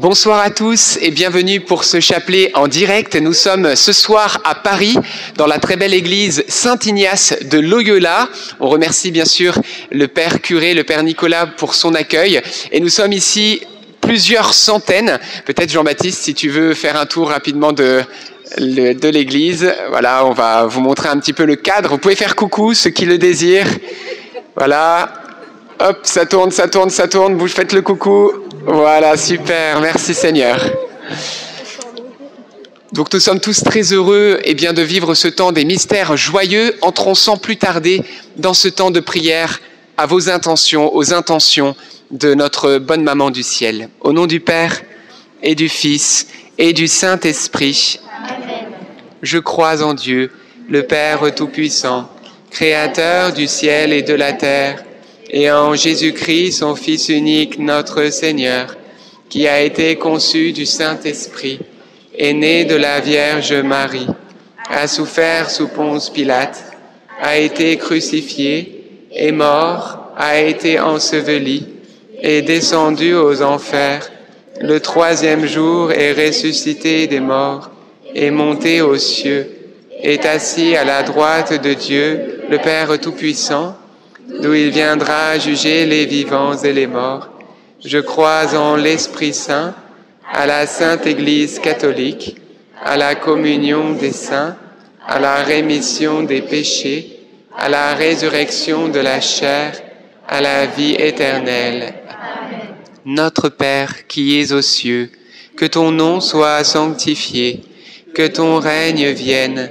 Bonsoir à tous et bienvenue pour ce chapelet en direct. Nous sommes ce soir à Paris dans la très belle église Saint-Ignace de Loyola. On remercie bien sûr le Père curé, le Père Nicolas pour son accueil et nous sommes ici plusieurs centaines. Peut-être Jean-Baptiste si tu veux faire un tour rapidement de de l'église. Voilà, on va vous montrer un petit peu le cadre. Vous pouvez faire coucou ceux qui le désirent. Voilà. Hop, ça tourne, ça tourne, ça tourne. Vous faites le coucou. Voilà, super, merci Seigneur. Donc nous sommes tous très heureux et eh bien de vivre ce temps des mystères joyeux. Entrons sans plus tarder dans ce temps de prière à vos intentions, aux intentions de notre bonne maman du ciel. Au nom du Père et du Fils et du Saint-Esprit. Je crois en Dieu, le Père Tout-Puissant, Créateur du ciel et de la terre et en Jésus-Christ, son Fils unique, notre Seigneur, qui a été conçu du Saint-Esprit, est né de la Vierge Marie, a souffert sous Ponce Pilate, a été crucifié, est mort, a été enseveli, est descendu aux enfers, le troisième jour est ressuscité des morts, est monté aux cieux, est assis à la droite de Dieu, le Père Tout-Puissant, d'où il viendra juger les vivants et les morts. Je crois en l'Esprit Saint, à la Sainte Église catholique, à la communion des saints, à la rémission des péchés, à la résurrection de la chair, à la vie éternelle. Notre Père qui es aux cieux, que ton nom soit sanctifié, que ton règne vienne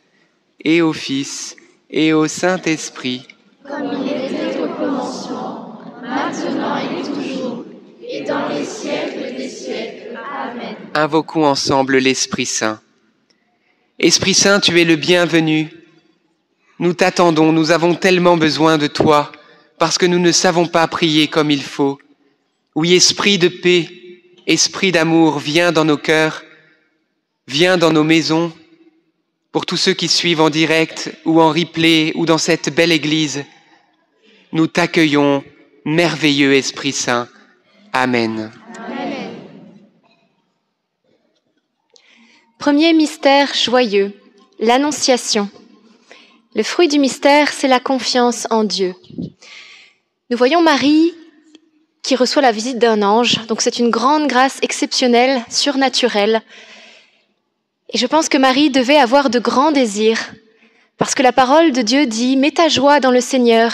et au Fils, et au Saint-Esprit. Comme il était au commencement, maintenant et toujours, et dans les siècles des siècles. Amen. Invoquons ensemble l'Esprit Saint. Esprit Saint, tu es le bienvenu. Nous t'attendons, nous avons tellement besoin de toi, parce que nous ne savons pas prier comme il faut. Oui, Esprit de paix, Esprit d'amour, viens dans nos cœurs, viens dans nos maisons, pour tous ceux qui suivent en direct ou en replay ou dans cette belle église, nous t'accueillons, merveilleux Esprit Saint. Amen. Amen. Premier mystère joyeux, l'Annonciation. Le fruit du mystère, c'est la confiance en Dieu. Nous voyons Marie qui reçoit la visite d'un ange, donc c'est une grande grâce exceptionnelle, surnaturelle, et je pense que Marie devait avoir de grands désirs, parce que la parole de Dieu dit, mets ta joie dans le Seigneur,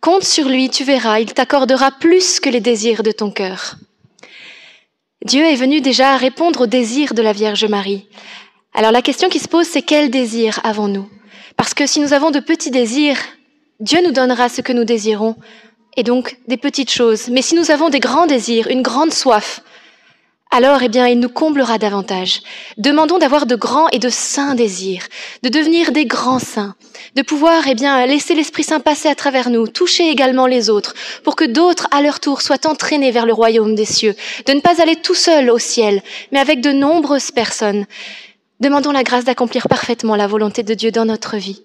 compte sur lui, tu verras, il t'accordera plus que les désirs de ton cœur. Dieu est venu déjà répondre aux désirs de la Vierge Marie. Alors la question qui se pose, c'est quel désir avons-nous? Parce que si nous avons de petits désirs, Dieu nous donnera ce que nous désirons, et donc des petites choses. Mais si nous avons des grands désirs, une grande soif, alors eh bien, il nous comblera davantage. Demandons d'avoir de grands et de saints désirs, de devenir des grands saints, de pouvoir eh bien, laisser l'Esprit Saint passer à travers nous, toucher également les autres, pour que d'autres, à leur tour, soient entraînés vers le royaume des cieux, de ne pas aller tout seul au ciel, mais avec de nombreuses personnes. Demandons la grâce d'accomplir parfaitement la volonté de Dieu dans notre vie.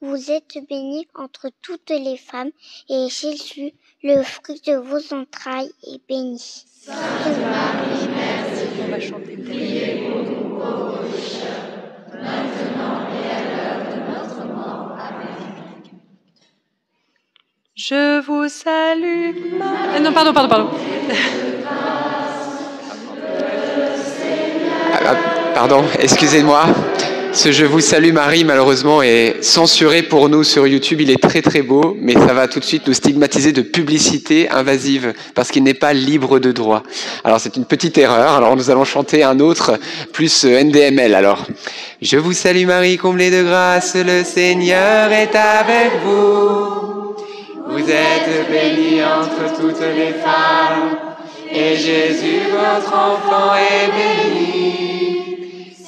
Vous êtes bénie entre toutes les femmes, et Jésus, le fruit de vos entrailles, est béni. Sainte Marie, Mère de Dieu, priez pour nous pauvres pécheurs, maintenant et à l'heure de notre mort. Amen. Je vous salue. Ma- Euh, Non, pardon, pardon, pardon. Ah, Pardon, excusez-moi. Ce Je vous salue Marie, malheureusement, est censuré pour nous sur YouTube. Il est très très beau, mais ça va tout de suite nous stigmatiser de publicité invasive parce qu'il n'est pas libre de droit. Alors c'est une petite erreur. Alors nous allons chanter un autre plus euh, NDML. Alors, je vous salue Marie, comblée de grâce, le Seigneur est avec vous. Vous êtes bénie entre toutes les femmes, et Jésus, votre enfant, est béni.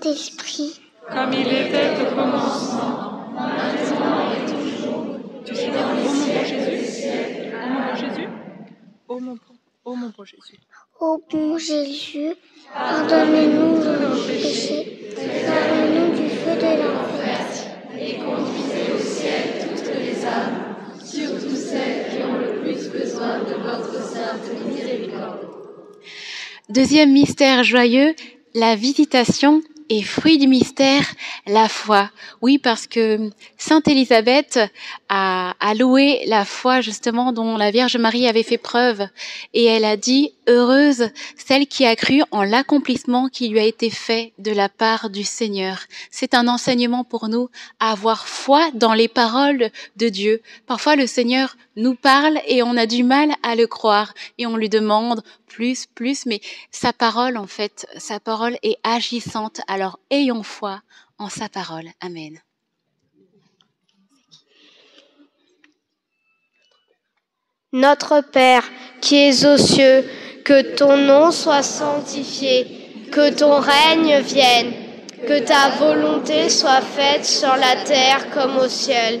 Saint-Esprit. Comme il était au commencement, maintenant et toujours. Tu sais, au mon bon Jésus, au mon bon Jésus, au mon bon, au mon bon Jésus. Ô bon Jésus, pardonne-nous nos péchés, sauve-nous du feu de l'enfer. et conduisez au ciel toutes les âmes, surtout celles qui ont le plus besoin de votre sainte miséricorde. Deuxième mystère joyeux, la visitation et fruit du mystère, la foi. Oui, parce que Sainte Élisabeth a, a loué la foi justement dont la Vierge Marie avait fait preuve. Et elle a dit, heureuse celle qui a cru en l'accomplissement qui lui a été fait de la part du Seigneur. C'est un enseignement pour nous à avoir foi dans les paroles de Dieu. Parfois le Seigneur nous parle et on a du mal à le croire et on lui demande plus, plus, mais sa parole en fait, sa parole est agissante. Alors ayons foi en sa parole. Amen. Notre Père, qui es aux cieux, que ton nom soit sanctifié, que ton règne vienne, que ta volonté soit faite sur la terre comme au ciel.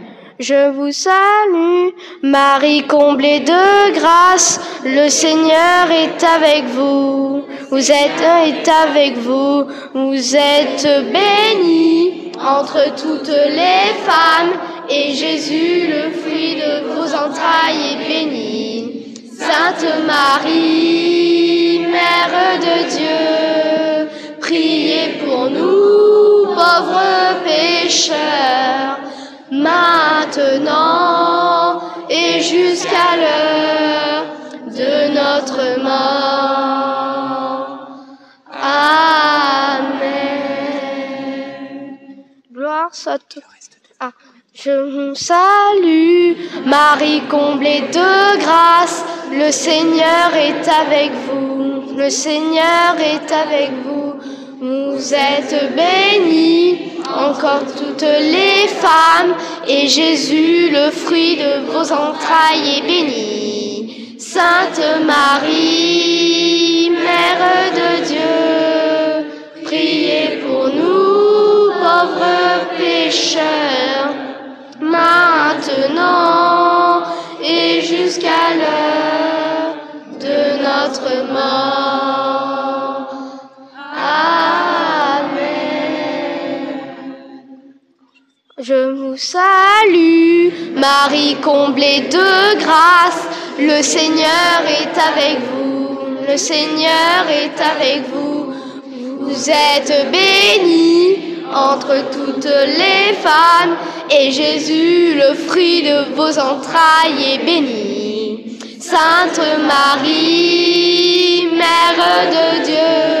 Je vous salue, Marie comblée de grâce, le Seigneur est avec vous. Vous êtes est avec vous, vous êtes bénie entre toutes les femmes, et Jésus, le fruit de vos entrailles, est béni. Sainte Marie, Mère de Dieu, priez pour nous, pauvres pécheurs, maintenant et jusqu'à l'heure de notre mort. Amen. Gloire soit ah, je vous salue, Marie comblée de grâce. Le Seigneur est avec vous. Le Seigneur est avec vous. Vous êtes bénie encore toutes les femmes, et Jésus, le fruit de vos entrailles, est béni. Sainte Marie, Mère de Dieu, priez pour nous, pauvres pécheurs maintenant et jusqu'à l'heure de notre mort. Je vous salue, Marie comblée de grâce, le Seigneur est avec vous, le Seigneur est avec vous. Vous êtes bénie entre toutes les femmes, et Jésus, le fruit de vos entrailles, est béni. Sainte Marie, Mère de Dieu,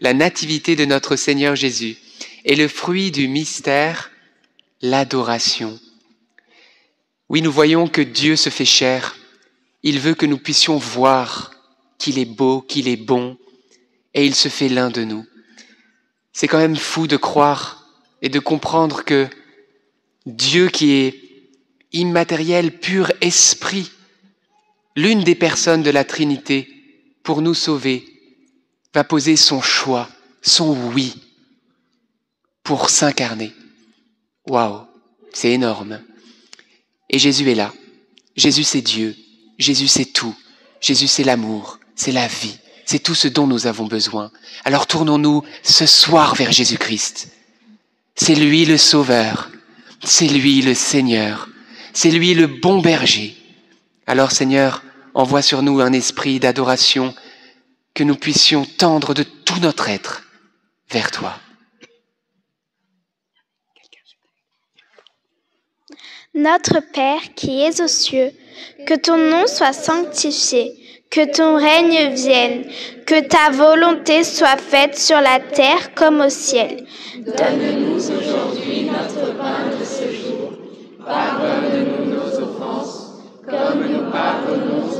la nativité de notre Seigneur Jésus. Et le fruit du mystère, l'adoration. Oui, nous voyons que Dieu se fait chair. Il veut que nous puissions voir qu'il est beau, qu'il est bon, et il se fait l'un de nous. C'est quand même fou de croire et de comprendre que Dieu qui est immatériel, pur esprit, l'une des personnes de la Trinité, pour nous sauver, va poser son choix, son oui, pour s'incarner. Waouh, c'est énorme. Et Jésus est là. Jésus c'est Dieu. Jésus c'est tout. Jésus c'est l'amour, c'est la vie, c'est tout ce dont nous avons besoin. Alors tournons-nous ce soir vers Jésus-Christ. C'est lui le Sauveur, c'est lui le Seigneur, c'est lui le bon berger. Alors Seigneur, envoie sur nous un esprit d'adoration, que nous puissions tendre de tout notre être vers toi. Notre Père qui es aux cieux, que ton nom soit sanctifié, que ton règne vienne, que ta volonté soit faite sur la terre comme au ciel. Donne-nous aujourd'hui notre pain de ce jour. Pardonne-nous nos offenses, comme nous pardonnons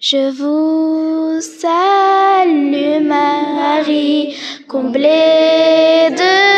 Je vous salue Marie, comblée de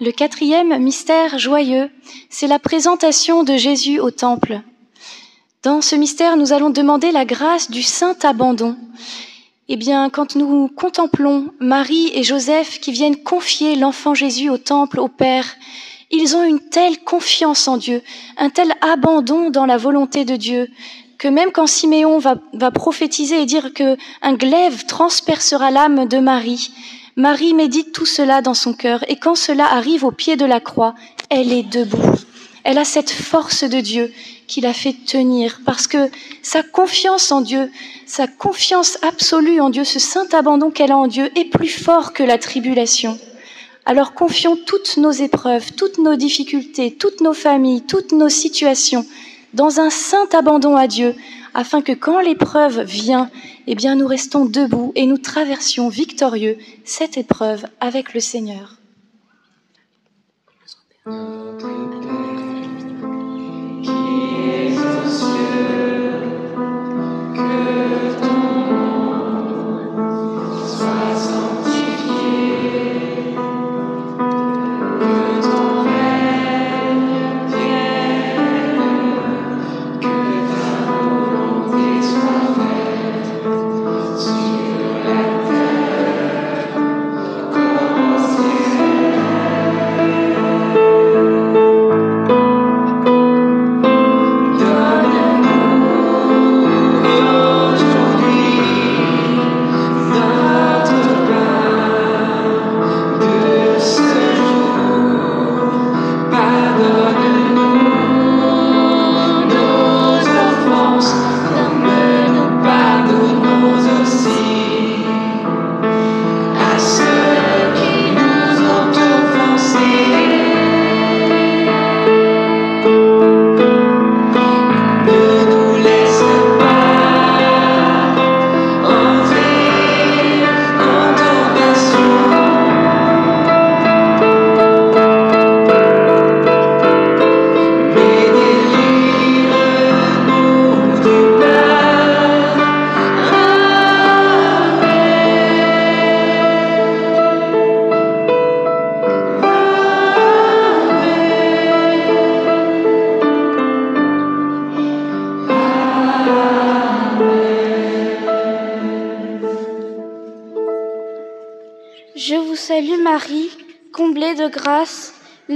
Le quatrième mystère joyeux, c'est la présentation de Jésus au temple. Dans ce mystère, nous allons demander la grâce du saint abandon. Eh bien, quand nous contemplons Marie et Joseph qui viennent confier l'enfant Jésus au temple, au Père, ils ont une telle confiance en Dieu, un tel abandon dans la volonté de Dieu, que même quand Siméon va, va prophétiser et dire que un glaive transpercera l'âme de Marie, Marie médite tout cela dans son cœur, et quand cela arrive au pied de la croix, elle est debout. Elle a cette force de Dieu qui la fait tenir, parce que sa confiance en Dieu, sa confiance absolue en Dieu, ce saint abandon qu'elle a en Dieu est plus fort que la tribulation. Alors confions toutes nos épreuves, toutes nos difficultés, toutes nos familles, toutes nos situations dans un saint abandon à Dieu, afin que quand l'épreuve vient, eh bien nous restons debout et nous traversions victorieux cette épreuve avec le Seigneur.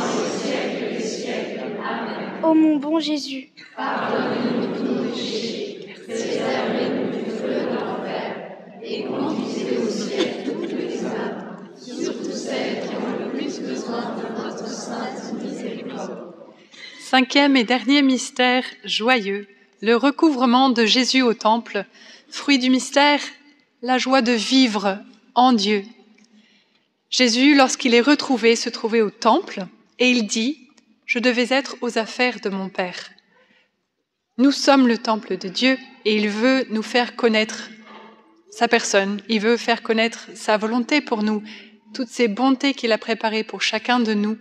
dans les siècles des siècles. Amen. Ô mon bon Jésus, Pardonnez-nous tous nos péchés, préservez-nous du feu de l'enfer, et conduisez au ciel toutes les âmes, surtout celles qui ont le plus besoin de votre sainte miséricorde. Cinquième et dernier mystère joyeux, le recouvrement de Jésus au temple. Fruit du mystère, la joie de vivre en Dieu. Jésus, lorsqu'il est retrouvé, se trouvait au temple et il dit, je devais être aux affaires de mon Père. Nous sommes le temple de Dieu et il veut nous faire connaître sa personne, il veut faire connaître sa volonté pour nous, toutes ces bontés qu'il a préparées pour chacun de nous,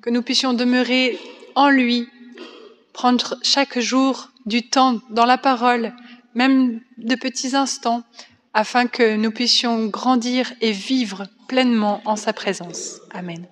que nous puissions demeurer en lui, prendre chaque jour du temps dans la parole, même de petits instants, afin que nous puissions grandir et vivre pleinement en sa présence. Amen.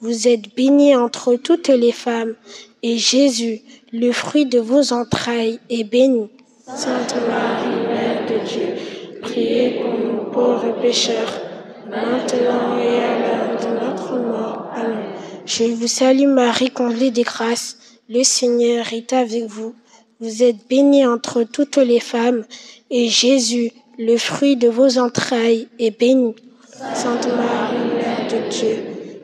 Vous êtes bénie entre toutes les femmes, et Jésus, le fruit de vos entrailles, est béni. Sainte Marie, Mère de Dieu, priez pour nous pauvres pécheurs, maintenant et à l'heure de notre mort. Amen. Je vous salue Marie, comblée de grâce, le Seigneur est avec vous. Vous êtes bénie entre toutes les femmes, et Jésus, le fruit de vos entrailles, est béni. Sainte Marie, Mère de Dieu,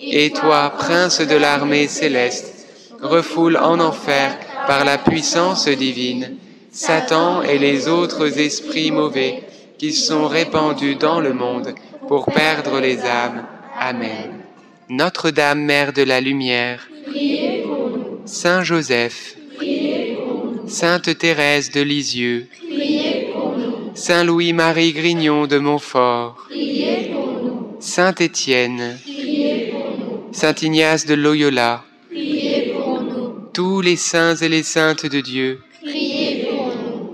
Et toi, prince de l'armée céleste, refoule en enfer par la puissance divine Satan et les autres esprits mauvais qui sont répandus dans le monde pour perdre les âmes. Amen. Notre-Dame, Mère de la Lumière, Saint Joseph, Sainte Thérèse de Lisieux, Saint Louis-Marie Grignon de Montfort, Saint Étienne, Saint Ignace de Loyola, tous les saints et les saintes de Dieu,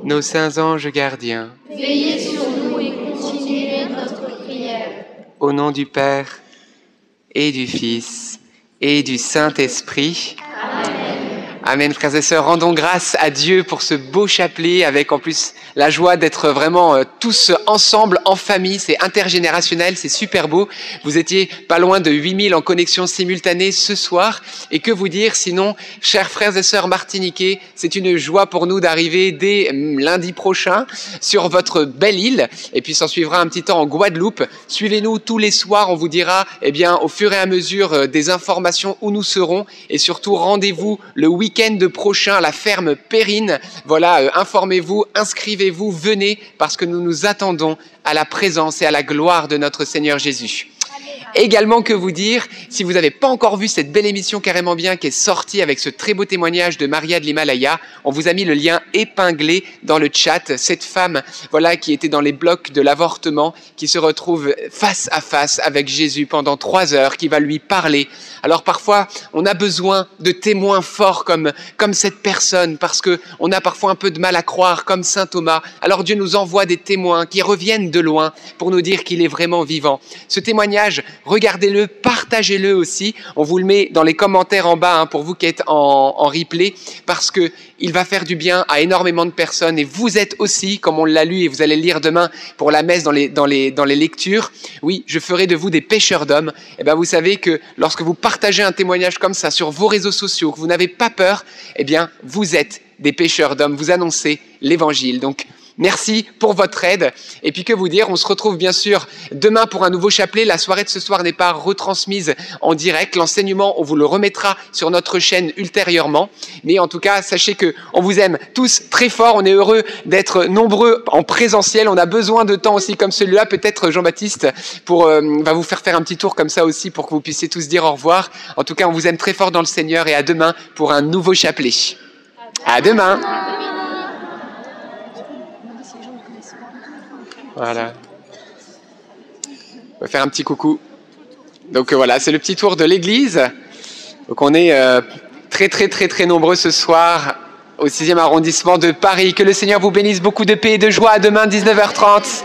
nos saints anges gardiens, veillez sur nous et continuez notre prière. Au nom du Père et du Fils et du Saint-Esprit. Amen, frères et sœurs. Rendons grâce à Dieu pour ce beau chapelet avec en plus la joie d'être vraiment euh, tous ensemble en famille. C'est intergénérationnel, c'est super beau. Vous étiez pas loin de 8000 en connexion simultanée ce soir. Et que vous dire sinon, chers frères et sœurs martiniquais, c'est une joie pour nous d'arriver dès hum, lundi prochain sur votre belle île. Et puis s'en suivra un petit temps en Guadeloupe. Suivez-nous tous les soirs. On vous dira, eh bien, au fur et à mesure euh, des informations où nous serons. Et surtout, rendez-vous le week week-end prochain la ferme Périne. Voilà, euh, informez-vous, inscrivez-vous, venez parce que nous nous attendons à la présence et à la gloire de notre Seigneur Jésus. Également, que vous dire, si vous n'avez pas encore vu cette belle émission carrément bien qui est sortie avec ce très beau témoignage de Maria de l'Himalaya, on vous a mis le lien épinglé dans le chat. Cette femme, voilà, qui était dans les blocs de l'avortement, qui se retrouve face à face avec Jésus pendant trois heures, qui va lui parler. Alors parfois, on a besoin de témoins forts comme, comme cette personne, parce que on a parfois un peu de mal à croire, comme Saint Thomas. Alors Dieu nous envoie des témoins qui reviennent de loin pour nous dire qu'il est vraiment vivant. Ce témoignage regardez-le, partagez-le aussi. On vous le met dans les commentaires en bas hein, pour vous qui êtes en, replay, parce que il va faire du bien à énormément de personnes et vous êtes aussi, comme on l'a lu et vous allez le lire demain pour la messe dans les, dans les, dans les lectures, oui, je ferai de vous des pêcheurs d'hommes. Et eh bien vous savez que lorsque vous partagez un témoignage comme ça sur vos réseaux sociaux, que vous n'avez pas peur, eh bien vous êtes des pêcheurs d'hommes, vous annoncez l'évangile. Donc Merci pour votre aide. Et puis que vous dire, on se retrouve bien sûr demain pour un nouveau chapelet. La soirée de ce soir n'est pas retransmise en direct. L'enseignement, on vous le remettra sur notre chaîne ultérieurement. Mais en tout cas, sachez que on vous aime tous très fort. On est heureux d'être nombreux en présentiel. On a besoin de temps aussi comme celui-là. Peut-être Jean-Baptiste pour euh, va vous faire faire un petit tour comme ça aussi pour que vous puissiez tous dire au revoir. En tout cas, on vous aime très fort dans le Seigneur et à demain pour un nouveau chapelet. À demain. Voilà. On va faire un petit coucou. Donc euh, voilà, c'est le petit tour de l'église. Donc on est euh, très très très très nombreux ce soir au 6e arrondissement de Paris. Que le Seigneur vous bénisse beaucoup de paix et de joie. À demain 19h30.